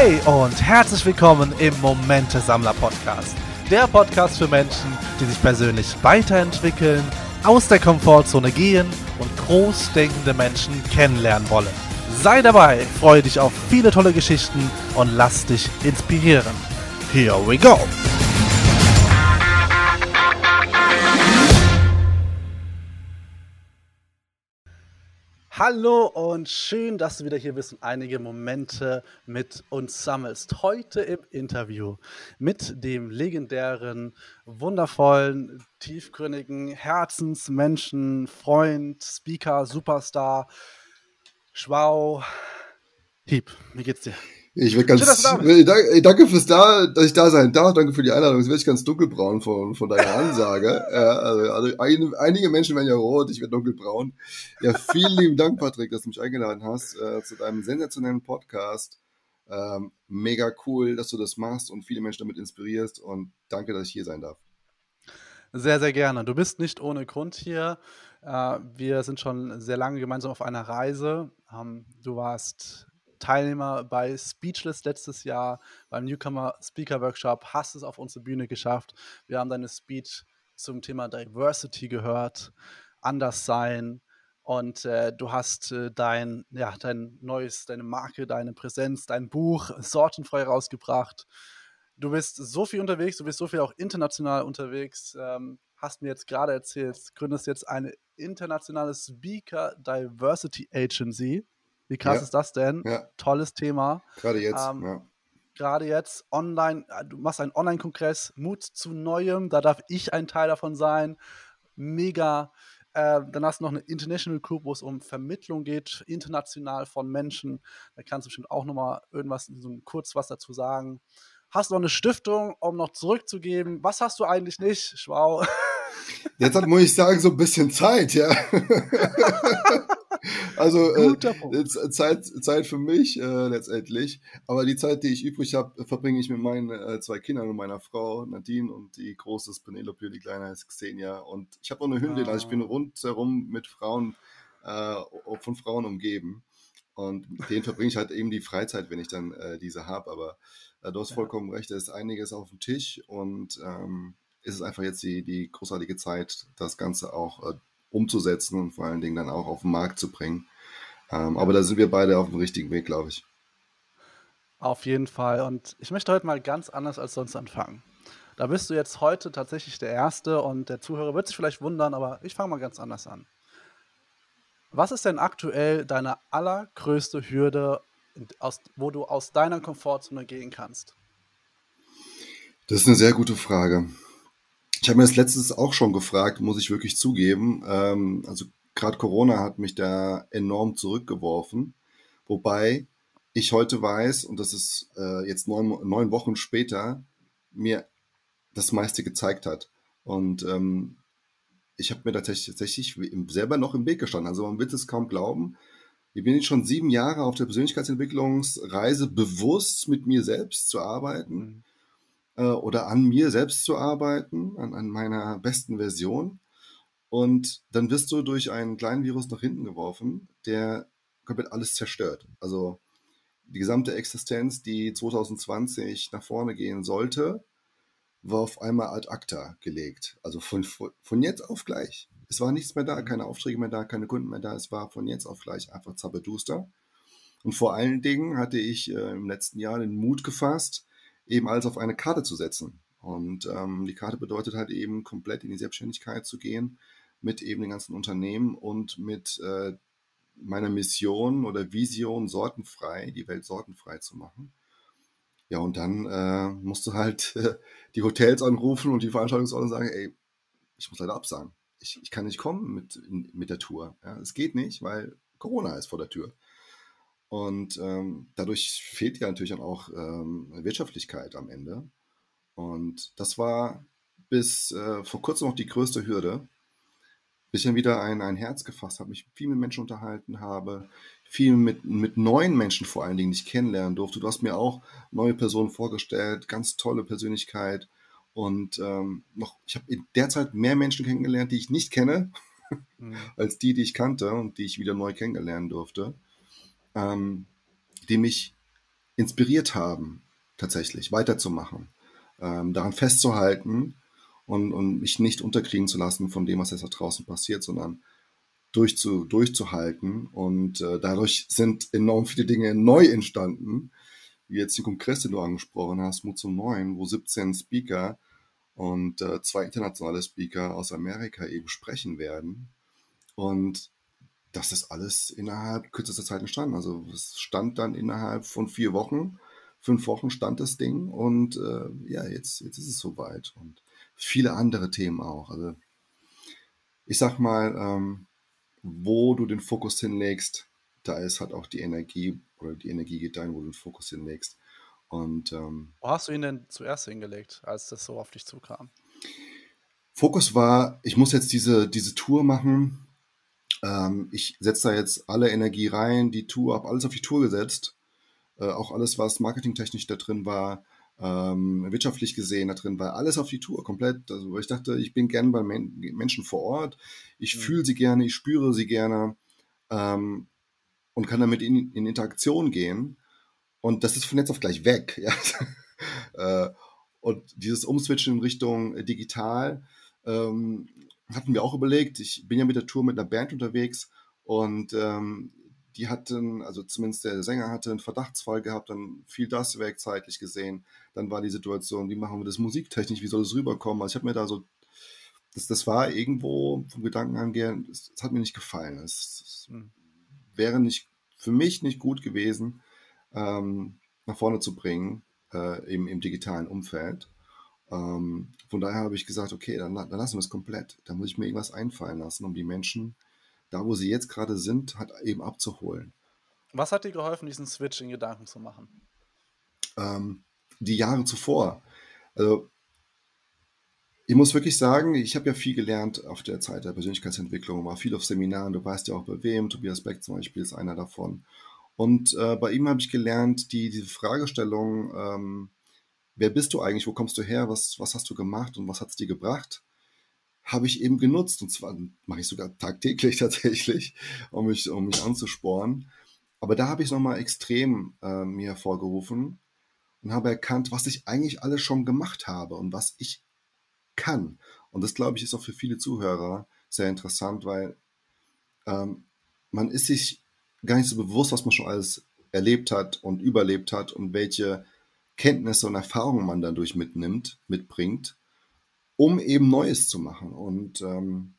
Hey und herzlich willkommen im Momente Sammler Podcast. Der Podcast für Menschen, die sich persönlich weiterentwickeln, aus der Komfortzone gehen und großdenkende Menschen kennenlernen wollen. Sei dabei, freue dich auf viele tolle Geschichten und lass dich inspirieren. Here we go! Hallo und schön, dass du wieder hier bist und einige Momente mit uns sammelst. Heute im Interview mit dem legendären, wundervollen, tiefgründigen Herzensmenschen, Freund, Speaker, Superstar, Schwau, Hieb. Wie geht's dir? Ich werde ganz, Schön, danke, danke fürs da, dass ich da sein darf. Danke für die Einladung. Jetzt werde ich ganz dunkelbraun von, von deiner Ansage. ja, also, also ein, einige Menschen werden ja rot, ich werde dunkelbraun. Ja, vielen lieben Dank, Patrick, dass du mich eingeladen hast äh, zu deinem sensationellen Podcast. Ähm, mega cool, dass du das machst und viele Menschen damit inspirierst und danke, dass ich hier sein darf. Sehr, sehr gerne. Du bist nicht ohne Grund hier. Äh, wir sind schon sehr lange gemeinsam auf einer Reise. Ähm, du warst Teilnehmer bei Speechless letztes Jahr beim Newcomer Speaker Workshop, hast es auf unsere Bühne geschafft. Wir haben deine Speech zum Thema Diversity gehört, Anderssein und äh, du hast äh, dein, ja, dein neues, deine Marke, deine Präsenz, dein Buch sortenfrei rausgebracht. Du bist so viel unterwegs, du bist so viel auch international unterwegs. Ähm, hast mir jetzt gerade erzählt, gründest jetzt eine internationale Speaker Diversity Agency. Wie krass ja. ist das denn? Ja. Tolles Thema. Gerade jetzt, ähm, ja. Gerade jetzt online, äh, du machst einen Online-Kongress, Mut zu Neuem, da darf ich ein Teil davon sein. Mega. Äh, dann hast du noch eine International Group, wo es um Vermittlung geht, international von Menschen. Da kannst du bestimmt auch nochmal irgendwas, so kurz was dazu sagen. Hast du noch eine Stiftung, um noch zurückzugeben? Was hast du eigentlich nicht, Schwau? Jetzt hat, muss ich sagen, so ein bisschen Zeit, ja. also äh, Zeit, Zeit für mich äh, letztendlich. Aber die Zeit, die ich übrig habe, verbringe ich mit meinen äh, zwei Kindern und meiner Frau Nadine und die große ist Penelope, die kleine ist Xenia. Und ich habe auch eine Hündin, also ich bin ah. rundherum mit Frauen, äh, von Frauen umgeben. Und mit denen verbringe ich halt eben die Freizeit, wenn ich dann äh, diese habe. Aber äh, du hast vollkommen recht, da ist einiges auf dem Tisch und ähm, ist es einfach jetzt die, die großartige Zeit, das Ganze auch äh, umzusetzen und vor allen Dingen dann auch auf den Markt zu bringen. Ähm, aber da sind wir beide auf dem richtigen Weg, glaube ich. Auf jeden Fall. Und ich möchte heute mal ganz anders als sonst anfangen. Da bist du jetzt heute tatsächlich der Erste und der Zuhörer wird sich vielleicht wundern, aber ich fange mal ganz anders an. Was ist denn aktuell deine allergrößte Hürde, aus, wo du aus deiner Komfortzone gehen kannst? Das ist eine sehr gute Frage. Ich habe mir das letztes auch schon gefragt, muss ich wirklich zugeben. Ähm, also gerade Corona hat mich da enorm zurückgeworfen. Wobei ich heute weiß, und das ist äh, jetzt neun, neun Wochen später, mir das meiste gezeigt hat. Und ähm, ich habe mir tatsächlich, tatsächlich selber noch im Weg gestanden. Also man wird es kaum glauben. Ich bin jetzt schon sieben Jahre auf der Persönlichkeitsentwicklungsreise, bewusst mit mir selbst zu arbeiten. Äh, oder an mir selbst zu arbeiten, an, an meiner besten Version. Und dann wirst du durch einen kleinen Virus nach hinten geworfen, der komplett alles zerstört. Also die gesamte Existenz, die 2020 nach vorne gehen sollte, war auf einmal ad acta gelegt. Also von, von jetzt auf gleich. Es war nichts mehr da, keine Aufträge mehr da, keine Kunden mehr da. Es war von jetzt auf gleich einfach zappeduster. Und vor allen Dingen hatte ich äh, im letzten Jahr den Mut gefasst, eben alles auf eine Karte zu setzen. Und ähm, die Karte bedeutet halt eben komplett in die Selbstständigkeit zu gehen mit eben den ganzen Unternehmen und mit äh, meiner Mission oder Vision sortenfrei, die Welt sortenfrei zu machen. Ja, und dann äh, musst du halt äh, die Hotels anrufen und die Veranstaltungsorte sagen, ey, ich muss leider absagen. Ich, ich kann nicht kommen mit, mit der Tour. Ja, es geht nicht, weil Corona ist vor der Tür. Und ähm, dadurch fehlt ja natürlich dann auch ähm, Wirtschaftlichkeit am Ende. Und das war bis äh, vor kurzem noch die größte Hürde, bis ich dann wieder ein, ein Herz gefasst habe, mich viel mit Menschen unterhalten habe, viel mit, mit neuen Menschen vor allen Dingen nicht kennenlernen durfte. Du hast mir auch neue Personen vorgestellt, ganz tolle Persönlichkeit. Und ähm, noch, ich habe in der Zeit mehr Menschen kennengelernt, die ich nicht kenne, mhm. als die, die ich kannte und die ich wieder neu kennenlernen durfte ähm, die mich inspiriert haben, tatsächlich weiterzumachen, ähm, daran festzuhalten und, und mich nicht unterkriegen zu lassen von dem, was jetzt da draußen passiert, sondern durchzu, durchzuhalten. Und äh, dadurch sind enorm viele Dinge neu entstanden, wie jetzt den Kongress, den du angesprochen hast, Mut zum Neuen, wo 17 Speaker und äh, zwei internationale Speaker aus Amerika eben sprechen werden. Und das ist alles innerhalb kürzester Zeit entstanden. Also es stand dann innerhalb von vier Wochen, fünf Wochen stand das Ding und äh, ja, jetzt, jetzt ist es soweit. Und viele andere Themen auch. Also ich sag mal, ähm, wo du den Fokus hinlegst, da ist halt auch die Energie oder die Energie geht dahin, wo du den Fokus hinlegst. Und ähm, wo hast du ihn denn zuerst hingelegt, als das so auf dich zukam? Fokus war, ich muss jetzt diese, diese Tour machen. Ähm, ich setze da jetzt alle Energie rein, die Tour, habe alles auf die Tour gesetzt. Äh, auch alles, was marketingtechnisch da drin war, ähm, wirtschaftlich gesehen da drin war, alles auf die Tour, komplett. Also ich dachte, ich bin gern bei Men Menschen vor Ort, ich mhm. fühle sie gerne, ich spüre sie gerne ähm, und kann damit in, in Interaktion gehen. Und das ist von jetzt auf gleich weg. Ja? äh, und dieses Umswitchen in Richtung äh, digital ähm, hatten wir auch überlegt. Ich bin ja mit der Tour mit einer Band unterwegs und ähm, die hatten, also zumindest der Sänger hatte einen Verdachtsfall gehabt, dann fiel das weg zeitlich gesehen. Dann war die Situation, wie machen wir das musiktechnisch, wie soll es rüberkommen? Also ich habe mir da so, das, das war irgendwo vom Gedanken angehen, es hat mir nicht gefallen. Es, hm. wäre nicht für mich nicht gut gewesen, ähm, nach vorne zu bringen äh, im, im digitalen Umfeld. Ähm, von daher habe ich gesagt, okay, dann, dann lassen wir es komplett. Da muss ich mir irgendwas einfallen lassen, um die Menschen, da wo sie jetzt gerade sind, hat eben abzuholen. Was hat dir geholfen, diesen Switch in Gedanken zu machen? Ähm, die Jahre zuvor. Also ich muss wirklich sagen, ich habe ja viel gelernt auf der Zeit der Persönlichkeitsentwicklung, war viel auf Seminaren, du weißt ja auch bei wem, Tobias Beck zum Beispiel ist einer davon. Und äh, bei ihm habe ich gelernt, die, diese Fragestellung, ähm, wer bist du eigentlich, wo kommst du her, was, was hast du gemacht und was hat es dir gebracht, habe ich eben genutzt. Und zwar mache ich sogar tagtäglich tatsächlich, um mich, um mich anzusporen. Aber da habe ich es nochmal extrem äh, mir hervorgerufen und habe erkannt, was ich eigentlich alles schon gemacht habe und was ich kann. Und das, glaube ich, ist auch für viele Zuhörer sehr interessant, weil ähm, man ist sich gar nicht so bewusst, was man schon alles erlebt hat und überlebt hat und welche Kenntnisse und Erfahrungen man dadurch mitnimmt, mitbringt, um eben Neues zu machen. Und ähm,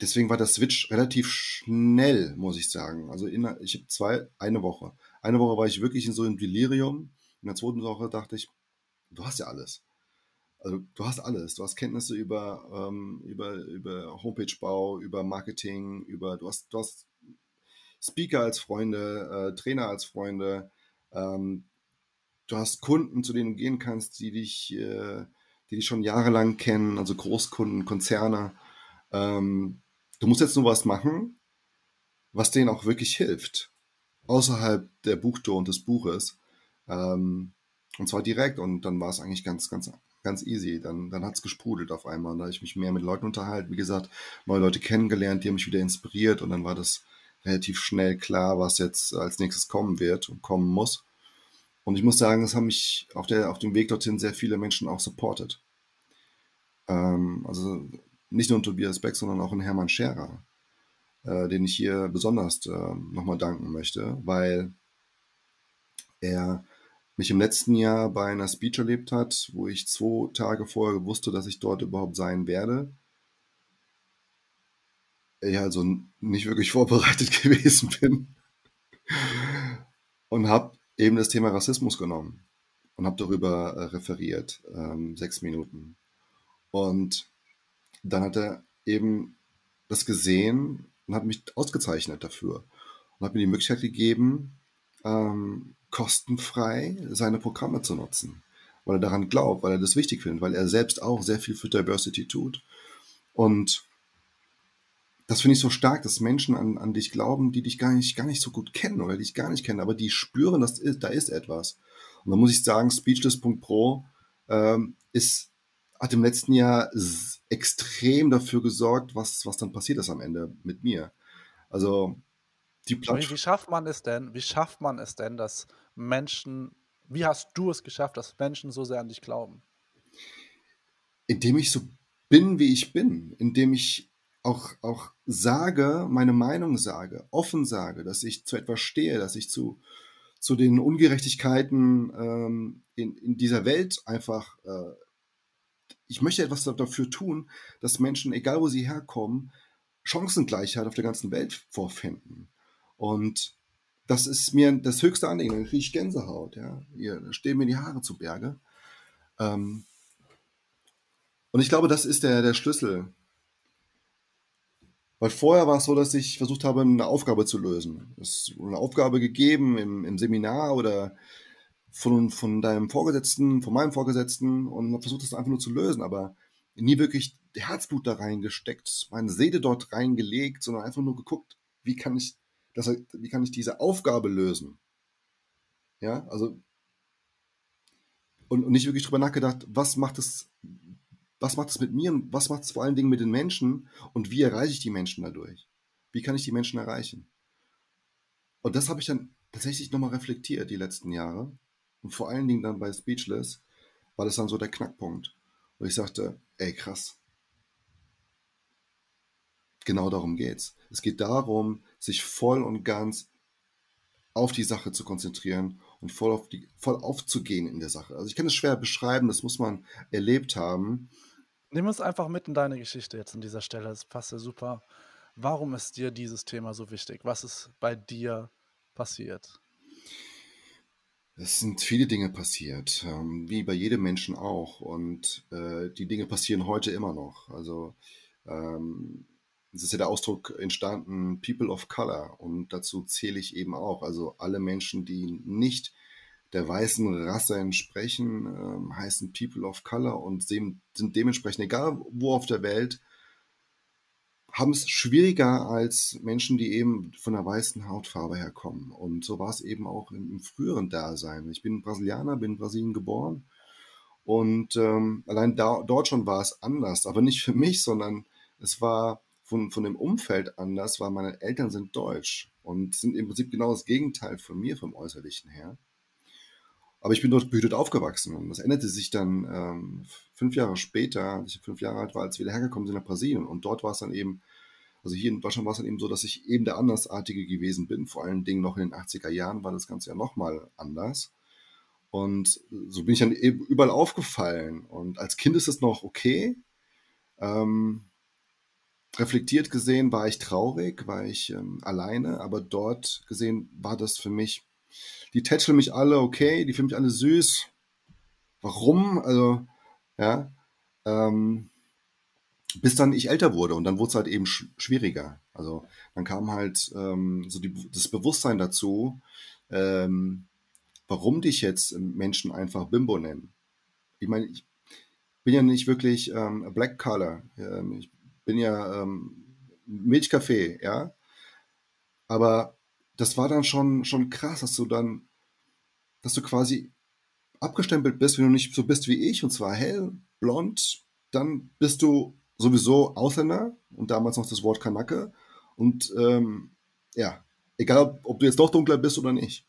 deswegen war der Switch relativ schnell, muss ich sagen. Also in, ich habe zwei, eine Woche. Eine Woche war ich wirklich in so einem Delirium. In der zweiten Woche dachte ich, du hast ja alles. Also du hast alles. Du hast Kenntnisse über, ähm, über, über Homepagebau, über Marketing, über du hast, du hast Speaker als Freunde, äh, Trainer als Freunde. Ähm, du hast Kunden, zu denen du gehen kannst, die dich, äh, die dich schon jahrelang kennen, also Großkunden, Konzerne. Ähm, du musst jetzt nur was machen, was denen auch wirklich hilft, außerhalb der Buchtour und des Buches. Ähm, und zwar direkt. Und dann war es eigentlich ganz, ganz, ganz easy. Dann, dann hat es gesprudelt auf einmal. Und da habe ich mich mehr mit Leuten unterhalten. Wie gesagt, neue Leute kennengelernt, die haben mich wieder inspiriert. Und dann war das relativ schnell klar, was jetzt als nächstes kommen wird und kommen muss. Und ich muss sagen, es haben mich auf, der, auf dem Weg dorthin sehr viele Menschen auch supportet. Ähm, also nicht nur ein Tobias Beck, sondern auch ein Hermann Scherer, äh, den ich hier besonders äh, nochmal danken möchte, weil er mich im letzten Jahr bei einer Speech erlebt hat, wo ich zwei Tage vorher wusste, dass ich dort überhaupt sein werde ja, also nicht wirklich vorbereitet gewesen bin. Und habe eben das Thema Rassismus genommen und habe darüber äh, referiert, ähm, sechs Minuten. Und dann hat er eben das gesehen und hat mich ausgezeichnet dafür und hat mir die Möglichkeit gegeben, ähm, kostenfrei seine Programme zu nutzen, weil er daran glaubt, weil er das wichtig findet, weil er selbst auch sehr viel für Diversity tut. Und das finde ich so stark, dass Menschen an, an dich glauben, die dich gar nicht, gar nicht so gut kennen oder dich gar nicht kennen, aber die spüren, dass da ist etwas. Und da muss ich sagen, Speechless.pro ähm, ist, hat im letzten Jahr extrem dafür gesorgt, was, was dann passiert ist am Ende mit mir. Also die Plattform. Wie schafft man es denn, wie schafft man es denn, dass Menschen wie hast du es geschafft, dass Menschen so sehr an dich glauben? Indem ich so bin, wie ich bin, indem ich auch, auch sage, meine Meinung sage, offen sage, dass ich zu etwas stehe, dass ich zu, zu den Ungerechtigkeiten ähm, in, in dieser Welt einfach, äh, ich möchte etwas dafür tun, dass Menschen, egal wo sie herkommen, Chancengleichheit auf der ganzen Welt vorfinden. Und das ist mir das höchste Anliegen. Dann kriege ich Gänsehaut. Ja. Hier stehen mir die Haare zu Berge. Ähm, und ich glaube, das ist der, der Schlüssel. Weil vorher war es so, dass ich versucht habe, eine Aufgabe zu lösen. Es wurde eine Aufgabe gegeben im, im Seminar oder von, von deinem Vorgesetzten, von meinem Vorgesetzten und habe versucht, das einfach nur zu lösen, aber nie wirklich Herzblut da reingesteckt, meine Seele dort reingelegt, sondern einfach nur geguckt, wie kann ich das, wie kann ich diese Aufgabe lösen? Ja, also und, und nicht wirklich drüber nachgedacht, was macht es, was macht es mit mir und was macht es vor allen Dingen mit den Menschen und wie erreiche ich die Menschen dadurch? Wie kann ich die Menschen erreichen? Und das habe ich dann tatsächlich nochmal reflektiert die letzten Jahre. Und vor allen Dingen dann bei Speechless war das dann so der Knackpunkt. Und ich sagte, ey krass, genau darum geht's. Es geht darum, sich voll und ganz auf die Sache zu konzentrieren und voll, auf die, voll aufzugehen in der Sache. Also ich kann es schwer beschreiben, das muss man erlebt haben. Nimm uns einfach mit in deine Geschichte jetzt an dieser Stelle. Das passt ja super. Warum ist dir dieses Thema so wichtig? Was ist bei dir passiert? Es sind viele Dinge passiert, ähm, wie bei jedem Menschen auch. Und äh, die Dinge passieren heute immer noch. Also ähm, es ist ja der Ausdruck entstanden, People of Color. Und dazu zähle ich eben auch. Also alle Menschen, die nicht der weißen Rasse entsprechen, äh, heißen People of Color und sind dementsprechend, egal wo auf der Welt, haben es schwieriger als Menschen, die eben von der weißen Hautfarbe herkommen. Und so war es eben auch im, im früheren Dasein. Ich bin Brasilianer, bin in Brasilien geboren. Und ähm, allein da, dort schon war es anders. Aber nicht für mich, sondern es war von, von dem Umfeld anders, weil meine Eltern sind deutsch und sind im Prinzip genau das Gegenteil von mir vom Äußerlichen her. Aber ich bin dort behütet aufgewachsen und das änderte sich dann ähm, fünf Jahre später, als ich fünf Jahre alt war, als wir hergekommen sind nach Brasilien. Und dort war es dann eben, also hier in Deutschland war es dann eben so, dass ich eben der Andersartige gewesen bin. Vor allen Dingen noch in den 80er Jahren war das Ganze ja nochmal anders. Und so bin ich dann eben überall aufgefallen. Und als Kind ist es noch okay. Ähm, reflektiert gesehen war ich traurig, war ich ähm, alleine, aber dort gesehen war das für mich, die tätscheln mich alle okay, die finden mich alle süß. Warum? Also, ja, ähm, bis dann ich älter wurde und dann wurde es halt eben sch schwieriger. Also dann kam halt ähm, so die, das Bewusstsein dazu, ähm, warum dich jetzt Menschen einfach Bimbo nennen. Ich meine, ich bin ja nicht wirklich ähm, Black Color. Ähm, ich bin ja ähm, Milchkaffee, ja. Aber das war dann schon, schon krass, dass du dann, dass du quasi abgestempelt bist, wenn du nicht so bist wie ich, und zwar hell, blond, dann bist du sowieso Ausländer und damals noch das Wort Kanake. Und ähm, ja, egal ob du jetzt doch dunkler bist oder nicht.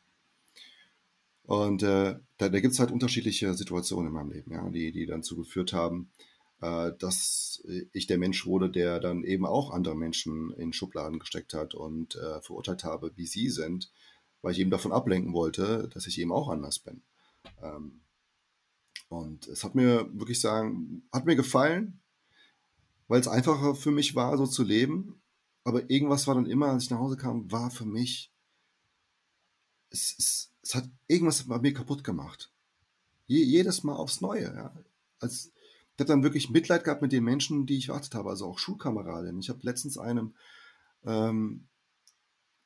Und äh, da, da gibt es halt unterschiedliche Situationen in meinem Leben, ja, die, die dann zugeführt haben, äh, dass ich der Mensch wurde, der dann eben auch andere Menschen in Schubladen gesteckt hat und äh, verurteilt habe, wie sie sind, weil ich eben davon ablenken wollte, dass ich eben auch anders bin. Ähm, und es hat mir wirklich sagen, hat mir gefallen, weil es einfacher für mich war, so zu leben. Aber irgendwas war dann immer, als ich nach Hause kam, war für mich, es, es, es hat irgendwas bei mir kaputt gemacht. Je, jedes Mal aufs Neue. Ja. Als, habe dann wirklich Mitleid gehabt mit den Menschen, die ich wartet habe, also auch Schulkameradinnen. Ich habe letztens einem, ähm,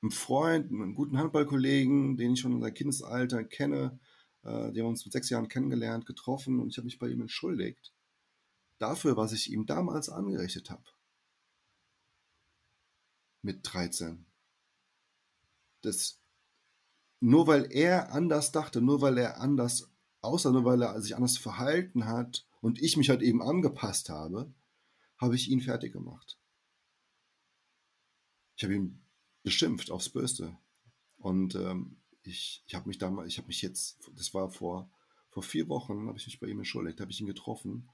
einem Freund, einen guten Handballkollegen, den ich schon in seinem Kindesalter kenne, äh, den haben uns mit sechs Jahren kennengelernt, getroffen und ich habe mich bei ihm entschuldigt. Dafür, was ich ihm damals angerichtet habe. Mit 13. Das, nur weil er anders dachte, nur weil er anders aussah, nur weil er sich anders verhalten hat, und ich mich halt eben angepasst habe, habe ich ihn fertig gemacht. Ich habe ihn beschimpft aufs Böste. Und ähm, ich, ich habe mich damals, ich habe mich jetzt, das war vor, vor vier Wochen, habe ich mich bei ihm entschuldigt, habe ich ihn getroffen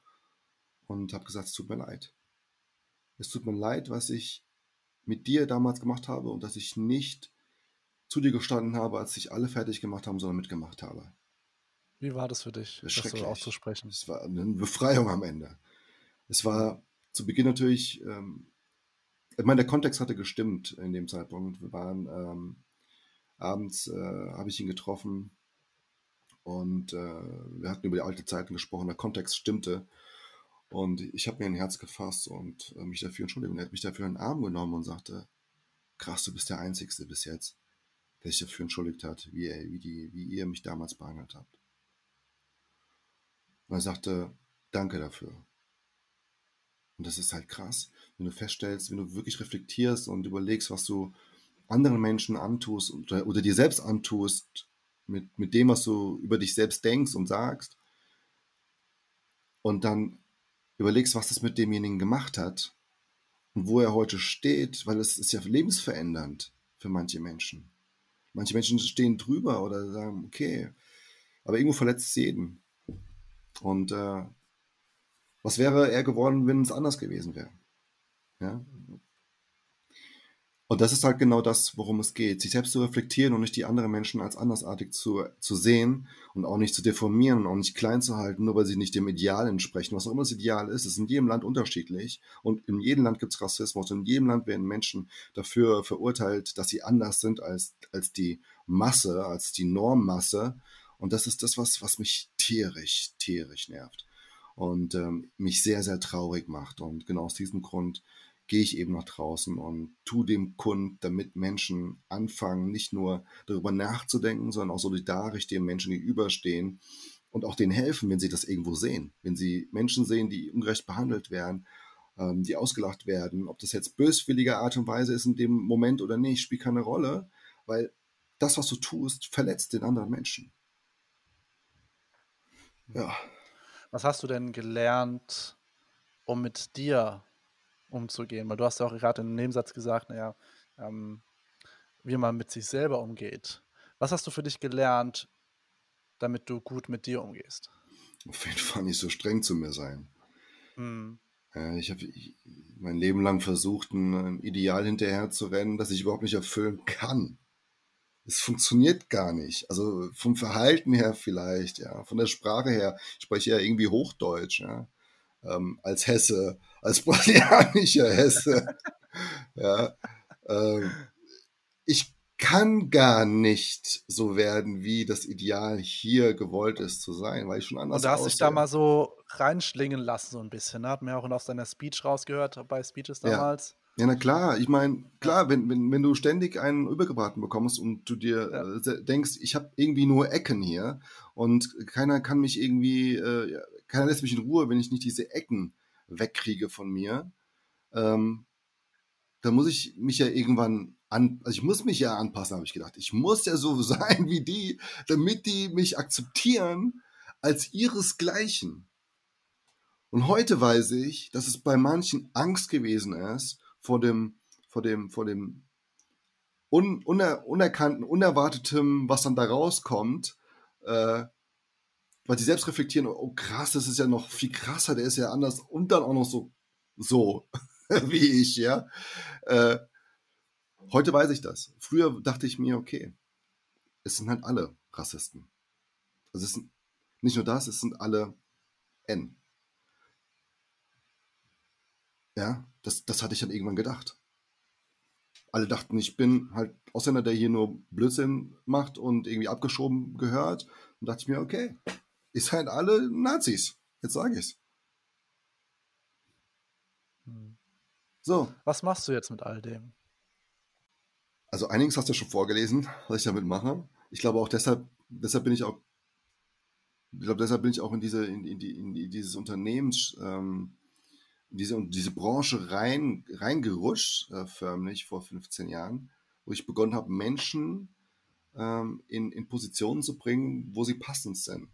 und habe gesagt, es tut mir leid. Es tut mir leid, was ich mit dir damals gemacht habe und dass ich nicht zu dir gestanden habe, als sich alle fertig gemacht haben, sondern mitgemacht habe. Wie war das für dich, Das so auszusprechen? Es war eine Befreiung am Ende. Es war zu Beginn natürlich, ähm, ich meine, der Kontext hatte gestimmt in dem Zeitpunkt. Wir waren ähm, abends, äh, habe ich ihn getroffen und äh, wir hatten über die alte Zeiten gesprochen. Der Kontext stimmte und ich habe mir ein Herz gefasst und äh, mich dafür entschuldigt. Und er hat mich dafür in den Arm genommen und sagte, krass, du bist der Einzige bis jetzt, der sich dafür entschuldigt hat, wie, er, wie, die, wie ihr mich damals behandelt habt. Und er sagte, danke dafür. Und das ist halt krass, wenn du feststellst, wenn du wirklich reflektierst und überlegst, was du anderen Menschen antust oder, oder dir selbst antust, mit, mit dem, was du über dich selbst denkst und sagst, und dann überlegst, was das mit demjenigen gemacht hat und wo er heute steht, weil es ist ja lebensverändernd für manche Menschen. Manche Menschen stehen drüber oder sagen, okay, aber irgendwo verletzt es jeden. Und äh, was wäre er geworden, wenn es anders gewesen wäre? Ja? Und das ist halt genau das, worum es geht. Sich selbst zu reflektieren und nicht die anderen Menschen als andersartig zu, zu sehen und auch nicht zu deformieren und auch nicht klein zu halten, nur weil sie nicht dem Ideal entsprechen. Was auch immer das Ideal ist, ist in jedem Land unterschiedlich. Und in jedem Land gibt es Rassismus. In jedem Land werden Menschen dafür verurteilt, dass sie anders sind als, als die Masse, als die Normmasse. Und das ist das, was, was mich tierisch, tierisch nervt und ähm, mich sehr, sehr traurig macht. Und genau aus diesem Grund gehe ich eben nach draußen und tu dem kund, damit Menschen anfangen, nicht nur darüber nachzudenken, sondern auch solidarisch den Menschen gegenüberstehen und auch denen helfen, wenn sie das irgendwo sehen. Wenn sie Menschen sehen, die ungerecht behandelt werden, ähm, die ausgelacht werden, ob das jetzt böswilliger Art und Weise ist in dem Moment oder nicht, spielt keine Rolle, weil das, was du tust, verletzt den anderen Menschen. Ja. Was hast du denn gelernt, um mit dir umzugehen? Weil du hast ja auch gerade im Nebensatz gesagt, naja, ähm, wie man mit sich selber umgeht. Was hast du für dich gelernt, damit du gut mit dir umgehst? Auf jeden Fall nicht so streng zu mir sein. Hm. Ich habe mein Leben lang versucht, ein Ideal hinterher zu rennen, das ich überhaupt nicht erfüllen kann. Es funktioniert gar nicht. Also vom Verhalten her vielleicht, ja, von der Sprache her. Ich spreche ja irgendwie Hochdeutsch, ja, ähm, als Hesse, als brasilianischer Hesse. ja, ähm, ich kann gar nicht so werden, wie das Ideal hier gewollt ist zu sein, weil ich schon anders Und du hast dich da mal so reinschlingen lassen, so ein bisschen. Ne? Hat ja auch aus deiner Speech rausgehört, bei Speeches damals. Ja, na klar. Ich meine, klar, wenn, wenn, wenn du ständig einen übergebraten bekommst und du dir Ja. äh, denkst, ich habe irgendwie nur Ecken hier und keiner kann mich irgendwie, äh, ja, keiner lässt mich in Ruhe, wenn ich nicht diese Ecken wegkriege von mir, ähm, dann muss ich mich ja irgendwann an, also ich muss mich ja anpassen, habe ich gedacht. Ich muss ja so sein wie die, damit die mich akzeptieren als ihresgleichen. Und heute weiß ich, dass es bei manchen Angst gewesen ist vor dem, vor dem, vor dem un, uner, unerkannten, unerwartetem, was dann da rauskommt, äh, weil sie selbst reflektieren, oh krass, das ist ja noch viel krasser, der ist ja anders und dann auch noch so, so wie ich, ja. Äh, heute weiß ich das. Früher dachte ich mir, okay, es sind halt alle Rassisten. Also es sind nicht nur das, es sind alle N. Ja, das, das hatte ich dann irgendwann gedacht. Alle dachten, ich bin halt Ausländer, der hier nur Blödsinn macht und irgendwie abgeschoben gehört. Und dachte ich mir, okay, ihr seid alle Nazis. Jetzt sage ich's. Hm. So, Was machst du jetzt mit all dem? also einiges hast du schon vorgelesen, was ich damit mache. Ich glaube auch deshalb, deshalb bin ich auch, ich glaube deshalb bin ich auch in diese, in, in, die, in die, dieses Unternehmens, ähm, diese, diese Branche rein, reingerutscht, äh, förmlich vor 15 Jahren, wo ich begonnen habe, Menschen ähm, in, in Positionen zu bringen, wo sie passend sind.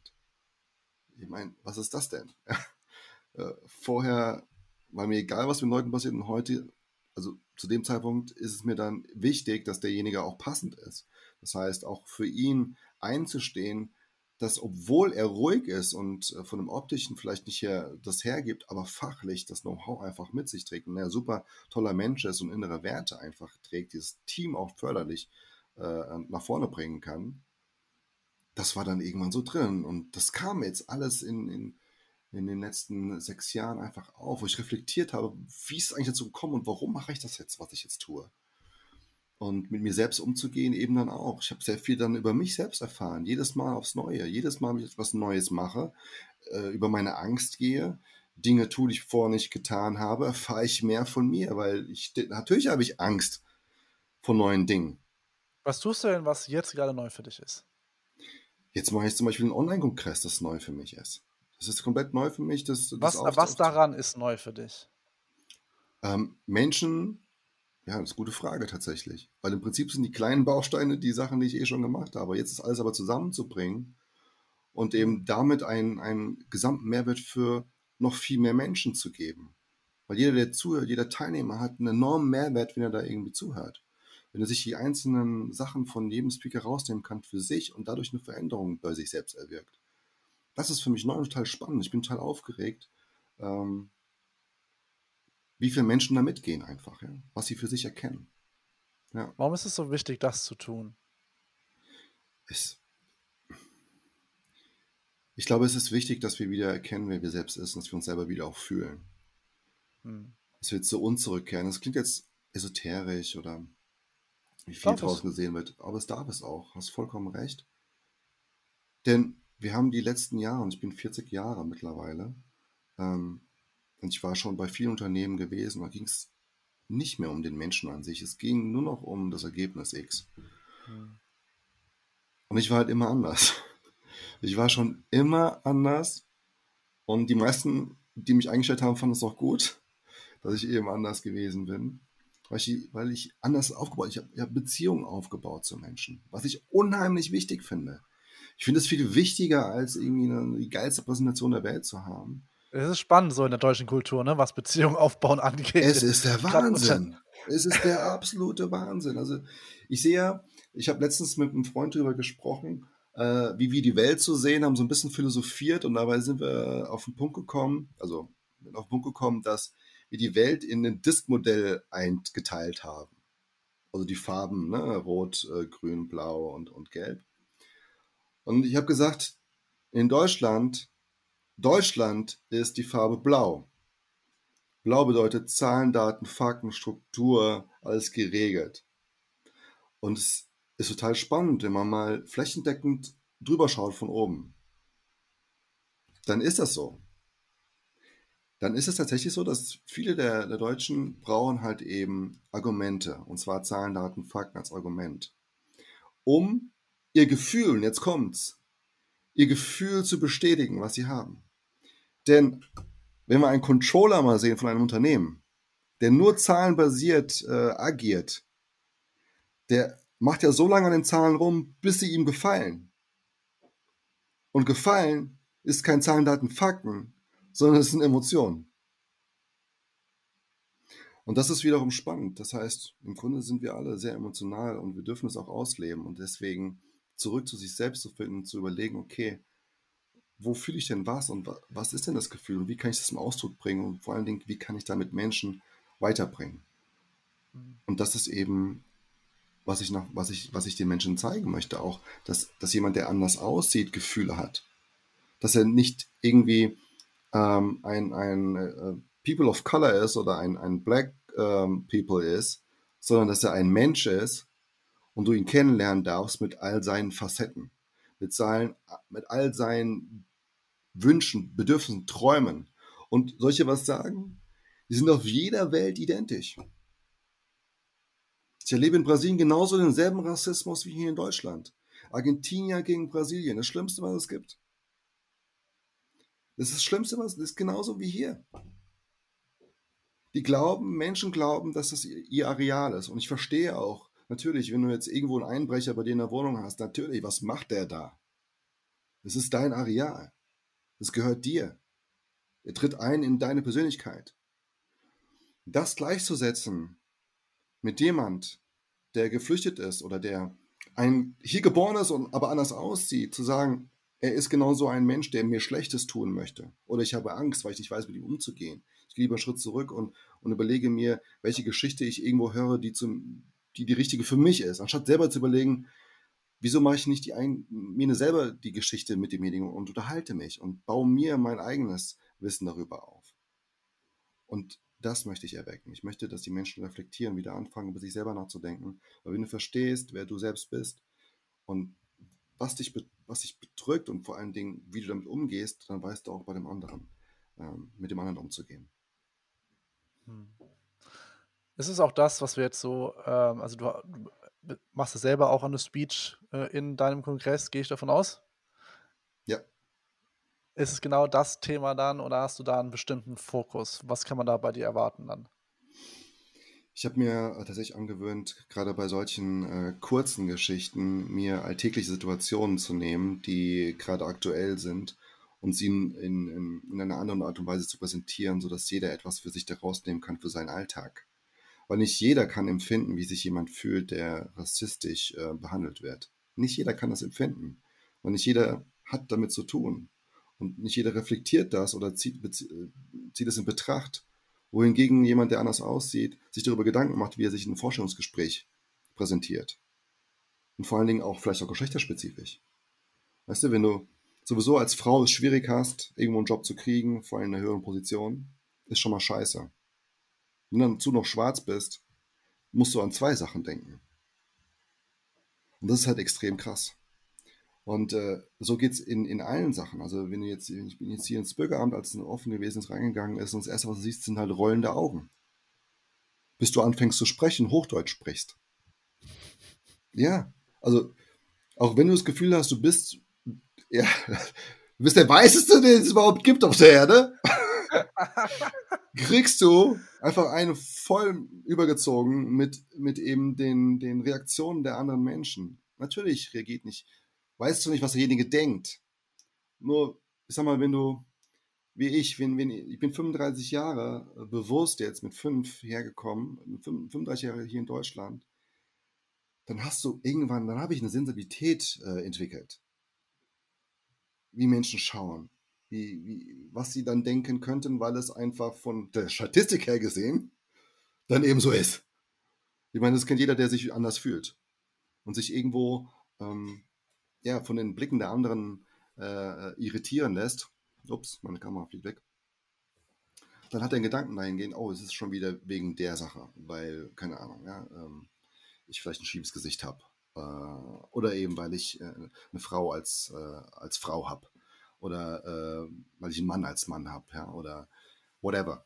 Ich meine, was ist das denn? äh, vorher war mir egal, was mit Leuten passiert und heute also zu dem Zeitpunkt ist es mir dann wichtig, dass derjenige auch passend ist. Das heißt, auch für ihn einzustehen, dass obwohl er ruhig ist und äh, von dem Optischen vielleicht nicht her, das hergibt, aber fachlich das Know-how einfach mit sich trägt und er super toller Mensch ist und innere Werte einfach trägt, dieses Team auch förderlich äh, nach vorne bringen kann, das war dann irgendwann so drin. Und das kam jetzt alles in, in, in den letzten sechs Jahren einfach auf, wo ich reflektiert habe, wie ist es eigentlich dazu gekommen und warum mache ich das jetzt, was ich jetzt tue und mit mir selbst umzugehen eben dann auch. Ich habe sehr viel dann über mich selbst erfahren, jedes Mal aufs Neue, jedes Mal, wenn ich etwas Neues mache, äh, über meine Angst gehe, Dinge tue, die ich vorher nicht getan habe, erfahre ich mehr von mir, weil ich natürlich habe ich Angst vor neuen Dingen. Was tust du denn, was jetzt gerade neu für dich ist? Jetzt mache ich zum Beispiel einen Online-Kongress, das neu für mich ist. Das ist komplett neu für mich. Das, das was, was daran ist neu für dich? Ähm, Menschen ja, das ist eine gute Frage tatsächlich. Weil im Prinzip sind die kleinen Bausteine die Sachen, die ich eh schon gemacht habe. Jetzt ist alles aber zusammenzubringen und eben damit einen, einen gesamten Mehrwert für noch viel mehr Menschen zu geben. Weil jeder, der zuhört, jeder Teilnehmer hat einen enormen Mehrwert, wenn er da irgendwie zuhört. Wenn er sich die einzelnen Sachen von jedem Speaker rausnehmen kann für sich und dadurch eine Veränderung bei sich selbst erwirkt. Das ist für mich neu und total spannend. Ich bin total aufgeregt. Ähm, wie viele Menschen da mitgehen einfach, ja? was sie für sich erkennen. Ja. Warum ist es so wichtig, das zu tun? Es, ich glaube, es ist wichtig, dass wir wieder erkennen, wer wir selbst sind und dass wir uns selber wieder auch fühlen. Hm. Dass wir zu uns zurückkehren. Das klingt jetzt esoterisch oder wie viel es. gesehen wird, aber es darf es auch. Hast vollkommen recht. Denn wir haben die letzten Jahre, und ich bin 40 Jahre mittlerweile, ähm, und ich war schon bei vielen Unternehmen gewesen, da ging es nicht mehr um den Menschen an sich, es ging nur noch um das Ergebnis X. Mhm. Und ich war halt immer anders. Ich war schon immer anders und die meisten, die mich eingestellt haben, fanden es auch gut, dass ich eben anders gewesen bin. Weil ich, weil ich anders aufgebaut Ich habe hab Beziehungen aufgebaut zu Menschen, was ich unheimlich wichtig finde. Ich finde es viel wichtiger, als irgendwie eine, die geilste Präsentation der Welt zu haben. Es ist spannend so in der deutschen Kultur, ne, was Beziehungen aufbauen angeht. Es ist der Wahnsinn. Es ist der absolute Wahnsinn. Also ich sehe ja, ich habe letztens mit einem Freund darüber gesprochen, äh, wie wir die Welt so sehen, haben so ein bisschen philosophiert und dabei sind wir auf den Punkt gekommen, also auf den Punkt gekommen, dass wir die Welt in ein Diskmodell eingeteilt haben. Also die Farben, ne? Rot, äh, Grün, Blau und, und Gelb. Und ich habe gesagt, in Deutschland Deutschland ist die Farbe Blau. Blau bedeutet Zahlen, Daten, Fakten, Struktur, alles geregelt. Und es ist total spannend, wenn man mal flächendeckend drüber schaut von oben. Dann ist das so. Dann ist es tatsächlich so, dass viele der, der Deutschen brauchen halt eben Argumente, und zwar Zahlen, Daten, Fakten als Argument, um ihr Gefühl, und jetzt kommt's, ihr Gefühl zu bestätigen, was sie haben. Denn wenn wir einen Controller mal sehen von einem Unternehmen, der nur zahlenbasiert äh, agiert, der macht ja so lange an den Zahlen rum, bis sie ihm gefallen. Und gefallen ist kein Zahlen, Daten, Fakten, sondern es sind Emotionen. Und das ist wiederum spannend. Das heißt, im Grunde sind wir alle sehr emotional und wir dürfen es auch ausleben. Und deswegen zurück zu sich selbst zu finden, zu überlegen, okay, wo fühle ich denn was und was ist denn das Gefühl und wie kann ich das zum Ausdruck bringen und vor allen Dingen, wie kann ich damit Menschen weiterbringen? Mhm. Und das ist eben, was ich noch, was ich, was ich den Menschen zeigen möchte, auch, dass, dass jemand, der anders aussieht, Gefühle hat. Dass er nicht irgendwie ähm, ein, ein äh, People of Color ist oder ein, ein Black ähm, People ist, sondern dass er ein Mensch ist und du ihn kennenlernen darfst mit all seinen Facetten mit, seinen, mit all seinen Wünschen, Bedürfnissen, Träumen. Und solche was sagen? Die sind auf jeder Welt identisch. Ich erlebe in Brasilien genauso denselben Rassismus wie hier in Deutschland. Argentinier gegen Brasilien, das Schlimmste, was es gibt. Das ist das Schlimmste, was das ist genauso wie hier. Die glauben, Menschen glauben, dass das ihr Areal ist. Und ich verstehe auch, natürlich, wenn du jetzt irgendwo einen Einbrecher bei dir in der Wohnung hast, natürlich, was macht der da? Es ist dein Areal. Es gehört dir. Er tritt ein in deine Persönlichkeit. Das gleichzusetzen mit jemand, der geflüchtet ist oder der ein hier geboren ist und aber anders aussieht, zu sagen, er ist genauso ein Mensch, der mir Schlechtes tun möchte. Oder ich habe Angst, weil ich nicht weiß, mit ihm umzugehen. Ich gehe lieber einen Schritt zurück und, und überlege mir, welche Geschichte ich irgendwo höre, die, zum, die die richtige für mich ist. Anstatt selber zu überlegen, wieso mache ich nicht die ein, mir selber die Geschichte mit demjenigen und unterhalte mich und baue mir mein eigenes Wissen darüber auf. Und das möchte ich erwecken. Ich möchte, dass die Menschen reflektieren, wieder anfangen, über sich selber nachzudenken. Weil wenn du verstehst, wer du selbst bist und was dich, was dich bedrückt und vor allen Dingen, wie du damit umgehst, dann weißt du auch bei dem anderen, ähm, mit dem anderen umzugehen. Hm. Ist es auch das, was wir jetzt so, ähm, also du machst es selber auch eine Speech äh, in deinem Kongress, gehe ich davon aus? Ja. Ist es genau das Thema dann oder hast du da einen bestimmten Fokus? Was kann man da bei dir erwarten dann? Ich habe mir tatsächlich angewöhnt, gerade bei solchen äh, kurzen Geschichten, mir alltägliche Situationen zu nehmen, die gerade aktuell sind und sie in, in, in einer anderen Art und Weise zu präsentieren, sodass jeder etwas für sich daraus nehmen kann für seinen Alltag. Weil nicht jeder kann empfinden, wie sich jemand fühlt, der rassistisch äh, behandelt wird. Nicht jeder kann das empfinden. Und nicht jeder hat damit zu tun. Und nicht jeder reflektiert das oder zieht, äh, zieht es in Betracht, wohingegen jemand, der anders aussieht, sich darüber Gedanken macht, wie er sich in einem Vorstellungsgespräch präsentiert. Und vor allen Dingen auch vielleicht auch geschlechterspezifisch. Weißt du, wenn du sowieso als Frau es schwierig hast, irgendwo einen Job zu kriegen, vor allem in einer höheren Position, ist schon mal scheiße. Wenn du dazu noch schwarz bist, musst du an zwei Sachen denken. Und das ist halt extrem krass. Und äh, so geht es in, in allen Sachen. Also wenn du jetzt, ich bin jetzt hier ins Bürgeramt, als es offen gewesen ist, reingegangen ist und das Erste, was du siehst, sind halt rollende Augen. Bis du anfängst zu sprechen, Hochdeutsch sprichst. Ja, also auch wenn du das Gefühl hast, du bist, ja, du bist der Weißeste, den es überhaupt gibt auf der Erde, kriegst du einfach eine voll übergezogen mit, mit eben den, den Reaktionen der anderen Menschen. Natürlich reagiert nicht weißt du nicht, was derjenige denkt. Nur, ich sag mal, wenn du, wie ich, wenn, wenn, ich bin 35 Jahre äh, bewusst jetzt mit fünf hergekommen, 35 Jahre hier in Deutschland, dann hast du irgendwann, dann habe ich eine Sensibilität äh, entwickelt. Wie Menschen schauen, wie, wie, was sie dann denken könnten, weil es einfach von der Statistik her gesehen dann eben so ist. Ich meine, das kennt jeder, der sich anders fühlt und sich irgendwo ähm, ja, von den Blicken der anderen äh, irritieren lässt, ups, meine Kamera fliegt weg, dann hat er einen Gedanken dahingehend, oh, es ist schon wieder wegen der Sache, weil, keine Ahnung, ja, ähm, ich vielleicht ein schiefes Gesicht habe. Äh, oder eben, weil ich äh, eine Frau als, äh, als Frau habe. Oder äh, weil ich einen Mann als Mann habe, ja, oder whatever.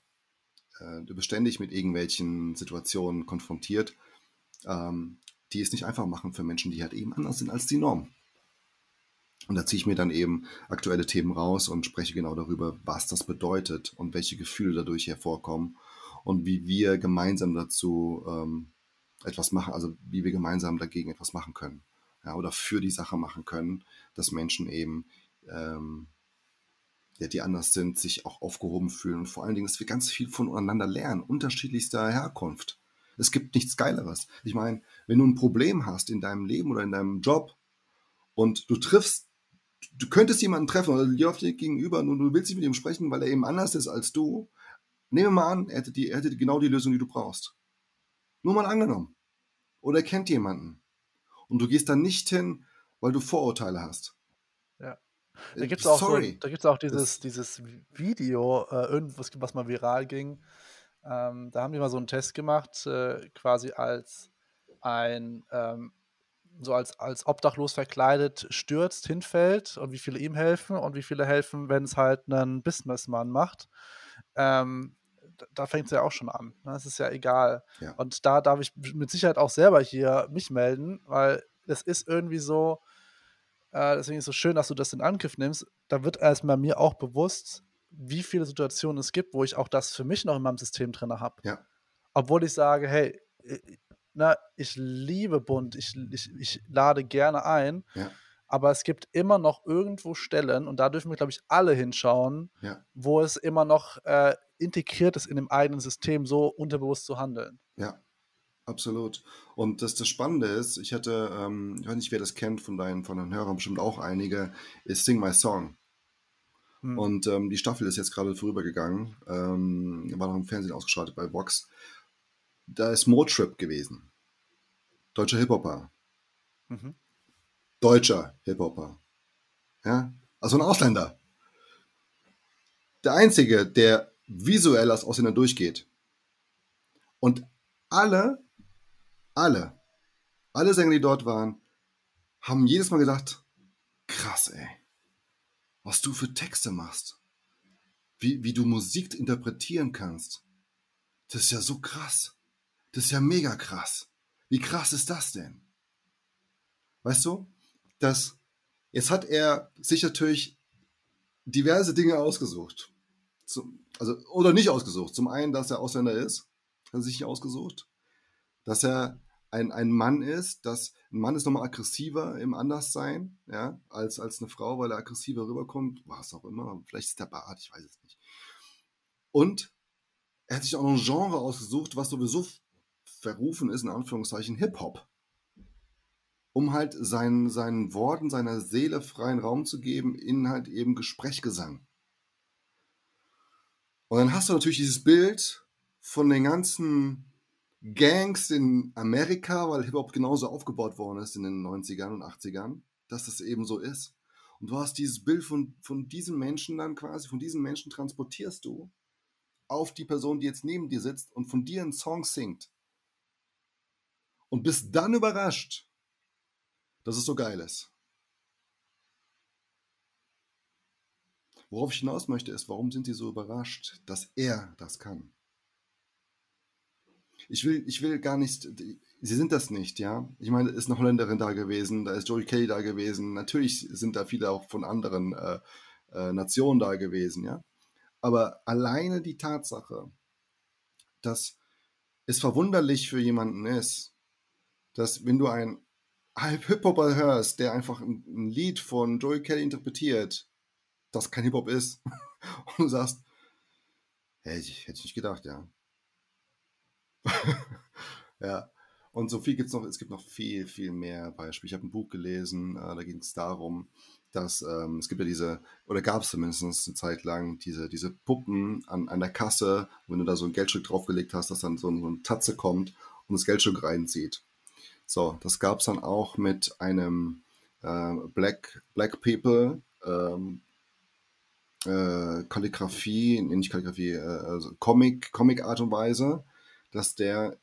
Äh, du bist ständig mit irgendwelchen Situationen konfrontiert, ähm, die es nicht einfach machen für Menschen, die halt eben anders sind als die Norm. Und da ziehe ich mir dann eben aktuelle Themen raus und spreche genau darüber, was das bedeutet und welche Gefühle dadurch hervorkommen und wie wir gemeinsam dazu ähm, etwas machen, also wie wir gemeinsam dagegen etwas machen können. Ja, oder für die Sache machen können, dass Menschen eben, ähm, ja, die anders sind, sich auch aufgehoben fühlen und vor allen Dingen, dass wir ganz viel voneinander lernen, unterschiedlichster Herkunft. Es gibt nichts Geileres. Ich meine, wenn du ein Problem hast in deinem Leben oder in deinem Job und du triffst du könntest jemanden treffen oder dir auf dir gegenüber und du willst nicht mit ihm sprechen, weil er eben anders ist als du. Nehme mal an, er hätte, die, er hätte genau die Lösung, die du brauchst. Nur mal angenommen. Oder er kennt jemanden. Und du gehst dann nicht hin, weil du Vorurteile hast. Ja. Da gibt es auch, so, auch dieses, dieses Video, äh, irgendwas, was mal viral ging. Ähm, da haben die mal so einen Test gemacht, äh, quasi als ein ähm, so als, als obdachlos verkleidet stürzt, hinfällt und wie viele ihm helfen und wie viele helfen, wenn es halt einen Businessman macht. Ähm, da fängt es ja auch schon an. Ne? Das ist ja egal. Ja. Und da darf ich mit Sicherheit auch selber hier mich melden, weil es ist irgendwie so, äh, deswegen ist es so schön, dass du das in Angriff nimmst. Da wird erstmal mir auch bewusst, wie viele Situationen es gibt, wo ich auch das für mich noch in meinem System drin habe. Ja. Obwohl ich sage, hey, na, ich liebe bunt, ich, ich, ich lade gerne ein, ja. aber es gibt immer noch irgendwo Stellen, und da dürfen wir, glaube ich, alle hinschauen, ja. wo es immer noch äh, integriert ist in dem eigenen System, so unterbewusst zu handeln. Ja. Absolut. Und das, das Spannende ist, ich hatte, ähm, ich weiß nicht, wer das kennt von deinen, von den Hörern, bestimmt auch einige, ist Sing My Song. Hm. Und ähm, die Staffel ist jetzt gerade vorübergegangen, ähm, war noch im Fernsehen ausgeschaltet bei Vox. Da ist Motrip gewesen. Deutscher Hip-Hopper. Mhm. Deutscher Hip-Hopper. Ja? Also ein Ausländer. Der Einzige, der visuell als Ausländer durchgeht. Und alle alle, alle Sänger, die dort waren, haben jedes Mal gedacht, krass, ey, was du für Texte machst, wie, wie du Musik interpretieren kannst. Das ist ja so krass. Das ist ja mega krass. Wie krass ist das denn? Weißt du, dass jetzt hat er sich natürlich diverse Dinge ausgesucht. Zum, also, oder nicht ausgesucht. Zum einen, dass er Ausländer ist, hat er sich ausgesucht dass er ein, ein Mann ist, dass ein Mann ist nochmal aggressiver im Anderssein, ja, als, als eine Frau, weil er aggressiver rüberkommt, was auch immer, vielleicht ist der Bart, ich weiß es nicht. Und er hat sich auch noch ein Genre ausgesucht, was sowieso verrufen ist, in Anführungszeichen Hip-Hop. Um halt seinen, seinen Worten, seiner Seele freien Raum zu geben, in halt eben Gesprächgesang. Und dann hast du natürlich dieses Bild von den ganzen Gangs in Amerika, weil Hip-Hop genauso aufgebaut worden ist in den 90ern und 80ern, dass das eben so ist. Und du hast dieses Bild von, von diesem Menschen dann quasi, von diesem Menschen transportierst du auf die Person, die jetzt neben dir sitzt und von dir einen Song singt. Und bist dann überrascht, dass es so geil ist. Worauf ich hinaus möchte, ist, warum sind sie so überrascht, dass er das kann? Ich will, ich will gar nicht, sie sind das nicht, ja. Ich meine, ist eine Holländerin da gewesen, da ist Joey Kelly da gewesen. Natürlich sind da viele auch von anderen äh, äh, Nationen da gewesen, ja. Aber alleine die Tatsache, dass es verwunderlich für jemanden ist, dass wenn du einen Hip-Hopper hörst, der einfach ein, ein Lied von Joey Kelly interpretiert, das kein Hip-Hop ist, und du sagst, hey, hätte ich nicht gedacht, ja. ja. Und so viel gibt es noch, es gibt noch viel, viel mehr Beispiele. Ich habe ein Buch gelesen, äh, da ging es darum, dass ähm, es gibt ja diese, oder gab es zumindest eine Zeit lang, diese, diese Puppen an, an der Kasse, wenn du da so ein Geldstück draufgelegt hast, dass dann so, so eine Tatze kommt und das Geldstück reinzieht. So, das gab es dann auch mit einem äh, Black, Black People ähm, äh, Kalligrafie, nicht Kalligrafie, äh, also Comic, Comic Art und Weise dass der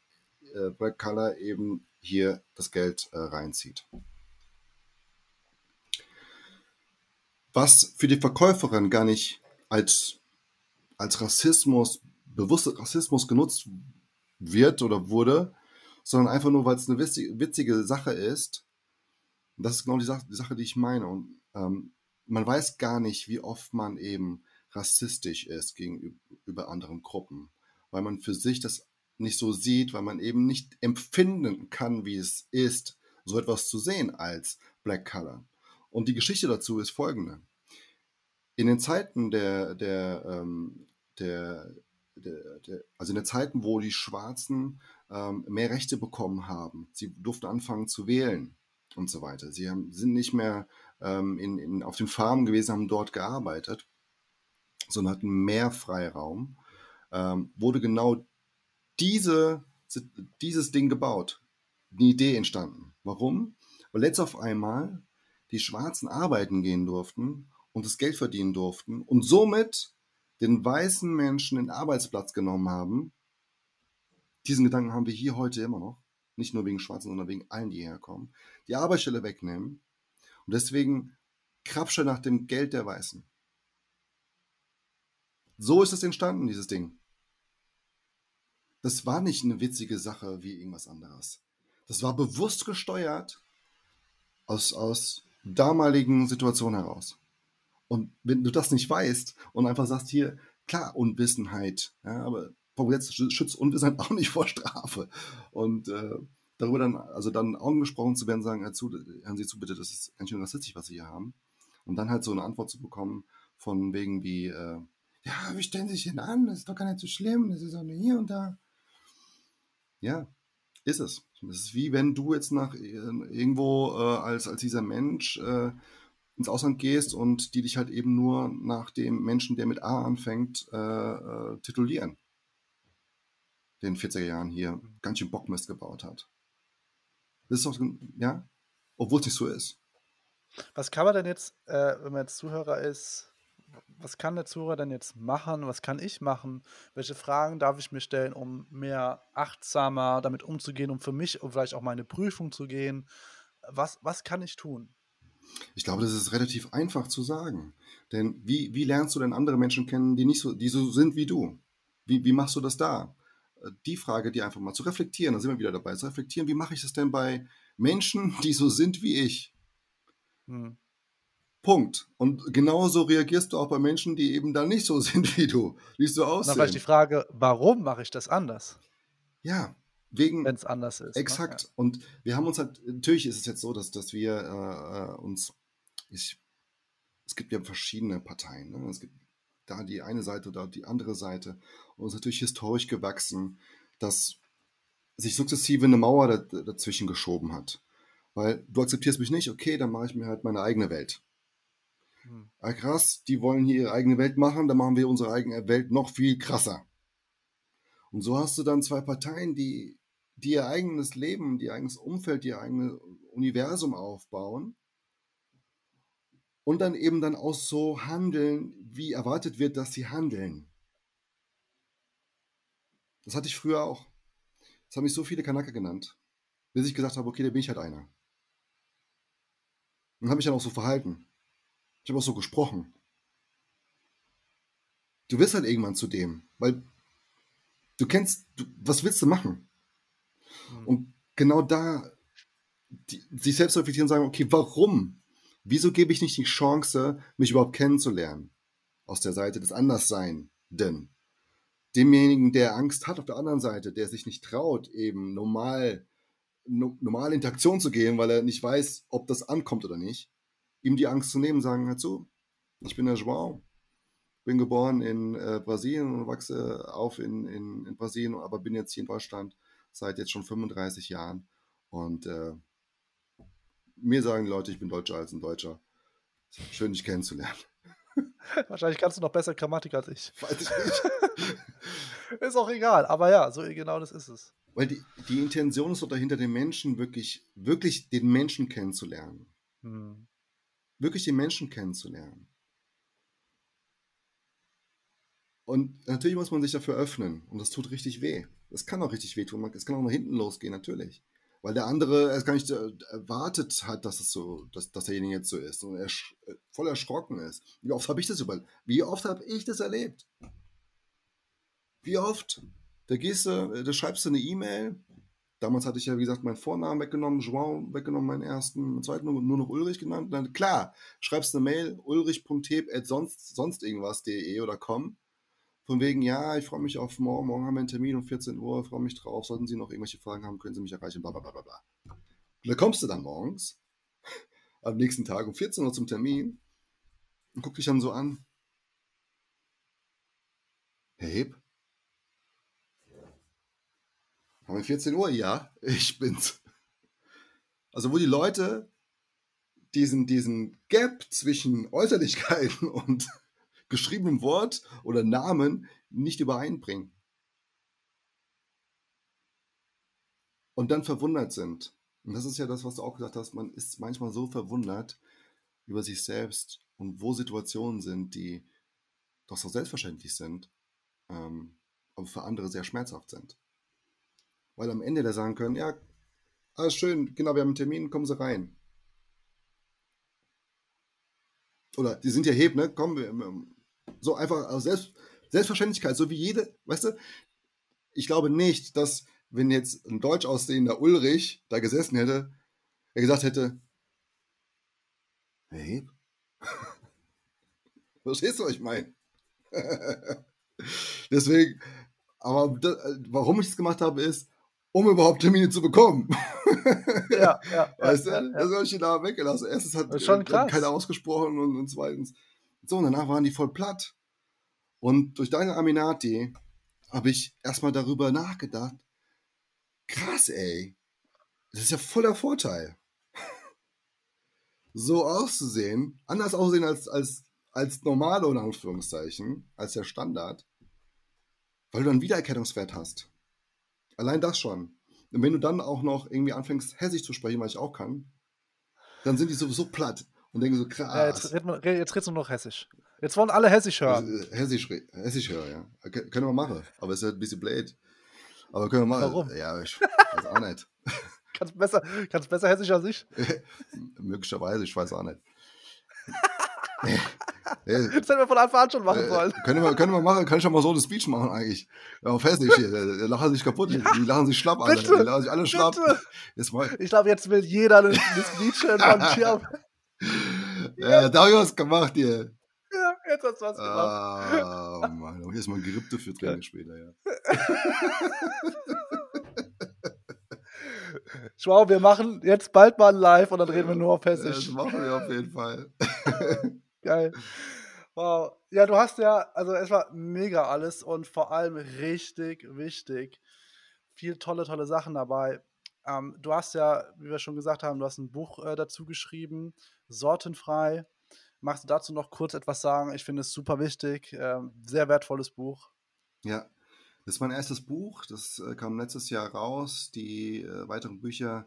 äh, Black Color eben hier das Geld äh, reinzieht. Was für die Verkäuferin gar nicht als, als Rassismus, bewusster Rassismus genutzt wird oder wurde, sondern einfach nur, weil es eine witzige, witzige Sache ist. Und das ist genau die Sache, die, Sache, die ich meine. Und ähm, man weiß gar nicht, wie oft man eben rassistisch ist gegenüber anderen Gruppen, weil man für sich das nicht so sieht, weil man eben nicht empfinden kann, wie es ist, so etwas zu sehen als Black Color. Und die Geschichte dazu ist folgende. In den Zeiten der, der, ähm, der, der, der also in den Zeiten, wo die Schwarzen ähm, mehr Rechte bekommen haben, sie durften anfangen zu wählen und so weiter. Sie haben, sind nicht mehr ähm, in, in, auf den Farmen gewesen, haben dort gearbeitet, sondern hatten mehr Freiraum. Ähm, wurde genau diese, dieses Ding gebaut. Eine Idee entstanden. Warum? Weil jetzt auf einmal die Schwarzen arbeiten gehen durften und das Geld verdienen durften und somit den weißen Menschen den Arbeitsplatz genommen haben. Diesen Gedanken haben wir hier heute immer noch. Nicht nur wegen Schwarzen, sondern wegen allen, die hierher kommen. Die Arbeitsstelle wegnehmen und deswegen Krabsche nach dem Geld der Weißen. So ist es entstanden, dieses Ding das war nicht eine witzige Sache wie irgendwas anderes. Das war bewusst gesteuert aus, aus damaligen Situationen heraus. Und wenn du das nicht weißt und einfach sagst, hier, klar, Unwissenheit, ja, aber Gesetz schützt Unwissenheit auch nicht vor Strafe. Und äh, darüber dann, also dann angesprochen zu werden, sagen, zu, hören Sie zu, bitte, das ist ganz schön rassistisch, was Sie hier haben. Und dann halt so eine Antwort zu bekommen, von wegen wie, äh, ja, wie stellen Sie sich denn an? Das ist doch gar nicht so schlimm, das ist auch nur hier und da. Ja, Ist es. Es ist wie wenn du jetzt nach äh, irgendwo äh, als, als dieser Mensch äh, ins Ausland gehst und die dich halt eben nur nach dem Menschen, der mit A anfängt, äh, äh titulieren. Den 40er Jahren hier ganz schön Bockmist gebaut hat. Das ist doch, ja, obwohl es nicht so ist. Was kann man denn jetzt, äh, wenn man jetzt Zuhörer ist, was kann der Zuhörer denn jetzt machen? Was kann ich machen? Welche Fragen darf ich mir stellen, um mehr achtsamer damit umzugehen, um für mich um vielleicht auch meine Prüfung zu gehen? Was, was kann ich tun? Ich glaube, das ist relativ einfach zu sagen. Denn wie, wie lernst du denn andere Menschen kennen, die nicht so, die so sind wie du? Wie, wie machst du das da? Äh, die Frage, die einfach mal zu reflektieren, da sind wir wieder dabei, zu reflektieren, wie mache ich das denn bei Menschen, die so sind wie ich? Hm. Punkt. Und genauso reagierst du auch bei Menschen, die eben da nicht so sind wie du, wie so aussehen. Dann vielleicht die Frage, warum mache ich das anders? Ja, wegen. Wenn es anders ist. Ne? Exakt. Ne? Und wir haben uns halt, natürlich ist es jetzt so, dass, dass wir äh, äh, uns, ich, es gibt ja verschiedene Parteien. Ne? Es gibt da die eine Seite, da die andere Seite. Und es ist natürlich historisch gewachsen, dass sich sukzessive eine Mauer dazwischen geschoben hat. Weil du akzeptierst mich nicht, okay, dann mache ich mir halt meine eigene Welt. Ah, krass, die wollen hier ihre eigene Welt machen, dann machen wir unsere eigene Welt noch viel krasser. Und so hast du dann zwei Parteien, die, die ihr eigenes Leben, ihr eigenes Umfeld, ihr eigenes Universum aufbauen und dann eben dann auch so handeln, wie erwartet wird, dass sie handeln. Das hatte ich früher auch. Das haben mich so viele Kanake genannt, bis ich gesagt habe, okay, da bin ich halt einer. Und habe mich dann auch so verhalten. Ich habe auch so gesprochen. Du wirst halt irgendwann zu dem, weil du kennst, du, was willst du machen? Mhm. Und genau da die, sich selbst reflektieren und sagen, okay, warum? Wieso gebe ich nicht die Chance, mich überhaupt kennenzulernen? Aus der Seite des Anderssein-Den. Demjenigen, der Angst hat auf der anderen Seite, der sich nicht traut, eben normal, no, normal Interaktion zu gehen, weil er nicht weiß, ob das ankommt oder nicht, ihm die Angst zu nehmen, sagen, hör zu, ich bin der Joao, bin geboren in äh, Brasilien und wachse auf in, in, in, Brasilien, aber bin jetzt hier in Deutschland seit jetzt schon 35 Jahren. Und äh, mir sagen die Leute, ich bin Deutscher als ein Deutscher. Schön, dich kennenzulernen. Wahrscheinlich kannst du noch besser Grammatik als ich. Weiß ich nicht. ist auch egal, aber ja, so genau das ist es. Weil die, die Intention ist doch dahinter, den Menschen wirklich, wirklich den Menschen kennenzulernen. Hm. Wirklich den Menschen kennenzulernen. Und natürlich muss man sich dafür öffnen. Und das tut richtig weh. Das kann auch richtig weh tun. Es kann auch nach hinten losgehen, natürlich. Weil der andere es gar nicht erwartet hat, dass es so, dass, dass derjenige jetzt so ist. Und er äh, voll erschrocken ist. Wie oft habe ich das über, wie oft habe ich das erlebt? Wie oft? Da gehst du, äh, da schreibst du eine E-Mail. Damals hatte ich ja, wie gesagt, meinen Vornamen weggenommen, João weggenommen, meinen ersten, meinen zweiten nur noch Ulrich genannt. Dann, klar, schreibst eine Mail, ulrich.heb sonst, sonst irgendwas.de oder com von wegen, ja, ich freue mich auf morgen, morgen haben wir einen Termin um 14 Uhr, freue mich drauf, sollten Sie noch irgendwelche Fragen haben, können Sie mich erreichen, bla bla bla bla. Und da kommst du dann morgens, am nächsten Tag um 14 Uhr zum Termin und guck dich dann so an. Herr Heb? Haben wir 14 Uhr? Ja, ich bin's. Also wo die Leute diesen, diesen Gap zwischen Äußerlichkeiten und geschriebenem Wort oder Namen nicht übereinbringen. Und dann verwundert sind. Und das ist ja das, was du auch gesagt hast, man ist manchmal so verwundert über sich selbst und wo Situationen sind, die doch so selbstverständlich sind, ähm, aber für andere sehr schmerzhaft sind. Weil am Ende der sagen können, ja, alles schön, genau, wir haben einen Termin, kommen Sie rein. Oder die sind ja heb, ne? Komm, wir, so einfach aus Selbst, Selbstverständlichkeit, so wie jede, weißt du, ich glaube nicht, dass wenn jetzt ein deutsch aussehender Ulrich da gesessen hätte, er gesagt hätte, hey, verstehst du, was ich meine? Deswegen, aber das, warum ich es gemacht habe, ist, um überhaupt Termine zu bekommen. ja, ja. Weißt du? Ja, Das habe ich da weggelassen. Erstens hat schon keiner ausgesprochen und, und zweitens, so, und danach waren die voll platt. Und durch deine Aminati habe ich erstmal darüber nachgedacht, krass, ey. Das ist ja voller Vorteil. so auszusehen, anders aussehen als, als, als normale, in Anführungszeichen, als der Standard, weil du einen Wiedererkennungswert hast. Allein das schon. Und wenn du dann auch noch irgendwie anfängst, hessisch zu sprechen, was ich auch kann, dann sind die sowieso platt und denken so, krass. Ja, jetzt, red, jetzt redest du nur noch hessisch. Jetzt wollen alle hessisch hören. Äh, hessisch, hessisch hören, ja. Können wir machen. Aber es ist halt ein bisschen blöd. Aber können wir machen. Warum? Ja, ich weiß auch nicht. kannst besser, kannst besser hessisch als ich? Möglicherweise, ich weiß auch nicht. Das hätten wir von Anfang an schon machen äh, sollen. Können wir, können wir machen, kann ich schon mal so eine Speech machen eigentlich. Ja, auf Hessisch hier, die lachen sich kaputt, ja, die lachen sich schlapp, alle. Die lachen sich alle schlapp. Ich glaube, jetzt will jeder eine, eine Speech von Schirm. Ja, da hab ich was gemacht hier. Ja, jetzt hast du was gemacht. Ah, Mann, hier ist mal ein Gerippte für Training später, ja. Schau, wir machen jetzt bald mal ein Live und dann reden wir nur auf Hessisch. Das machen wir auf jeden Fall. Geil. Wow. Ja, du hast ja, also es war mega alles und vor allem richtig wichtig. Viel tolle, tolle Sachen dabei. Ähm, du hast ja, wie wir schon gesagt haben, du hast ein Buch äh, dazu geschrieben, Sortenfrei. Magst du dazu noch kurz etwas sagen? Ich finde es super wichtig. Ähm, sehr wertvolles Buch. Ja, das ist mein erstes Buch. Das äh, kam letztes Jahr raus. Die äh, weiteren Bücher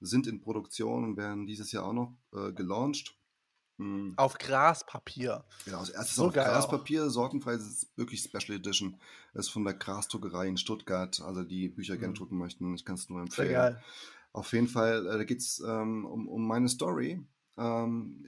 sind in Produktion und werden dieses Jahr auch noch äh, gelauncht. Mhm. Auf Graspapier. Genau, das erste so auf Graspapier, auch. ist wirklich Special Edition. Das ist von der Grasdruckerei in Stuttgart. Also die Bücher mhm. gerne drucken möchten, ich kann es nur empfehlen. Sehr geil. Auf jeden Fall, äh, da geht es ähm, um, um meine Story, ähm,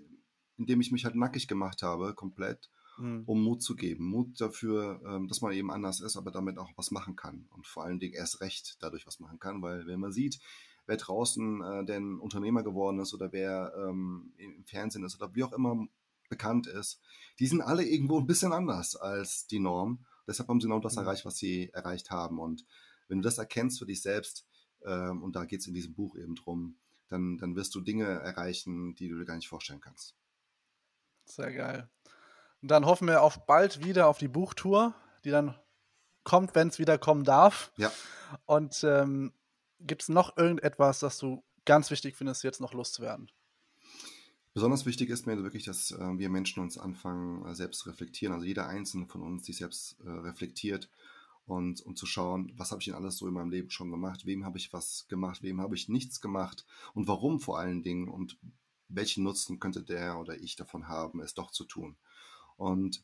indem ich mich halt nackig gemacht habe, komplett, mhm. um Mut zu geben. Mut dafür, ähm, dass man eben anders ist, aber damit auch was machen kann. Und vor allen Dingen erst recht dadurch was machen kann, weil wenn man sieht, wer draußen äh, denn Unternehmer geworden ist oder wer ähm, im Fernsehen ist oder wie auch immer bekannt ist, die sind alle irgendwo ein bisschen anders als die Norm. Deshalb haben sie genau das mhm. erreicht, was sie erreicht haben. Und wenn du das erkennst für dich selbst, ähm, und da geht es in diesem Buch eben drum, dann, dann wirst du Dinge erreichen, die du dir gar nicht vorstellen kannst. Sehr geil. Und dann hoffen wir auf bald wieder auf die Buchtour, die dann kommt, wenn es wieder kommen darf. Ja. Und ähm, Gibt es noch irgendetwas, das du ganz wichtig findest, jetzt noch loszuwerden? Besonders wichtig ist mir wirklich, dass äh, wir Menschen uns anfangen, äh, selbst zu reflektieren. Also jeder Einzelne von uns sich selbst äh, reflektiert und, und zu schauen, was habe ich denn alles so in meinem Leben schon gemacht, wem habe ich was gemacht, wem habe ich nichts gemacht und warum vor allen Dingen und welchen Nutzen könnte der oder ich davon haben, es doch zu tun. Und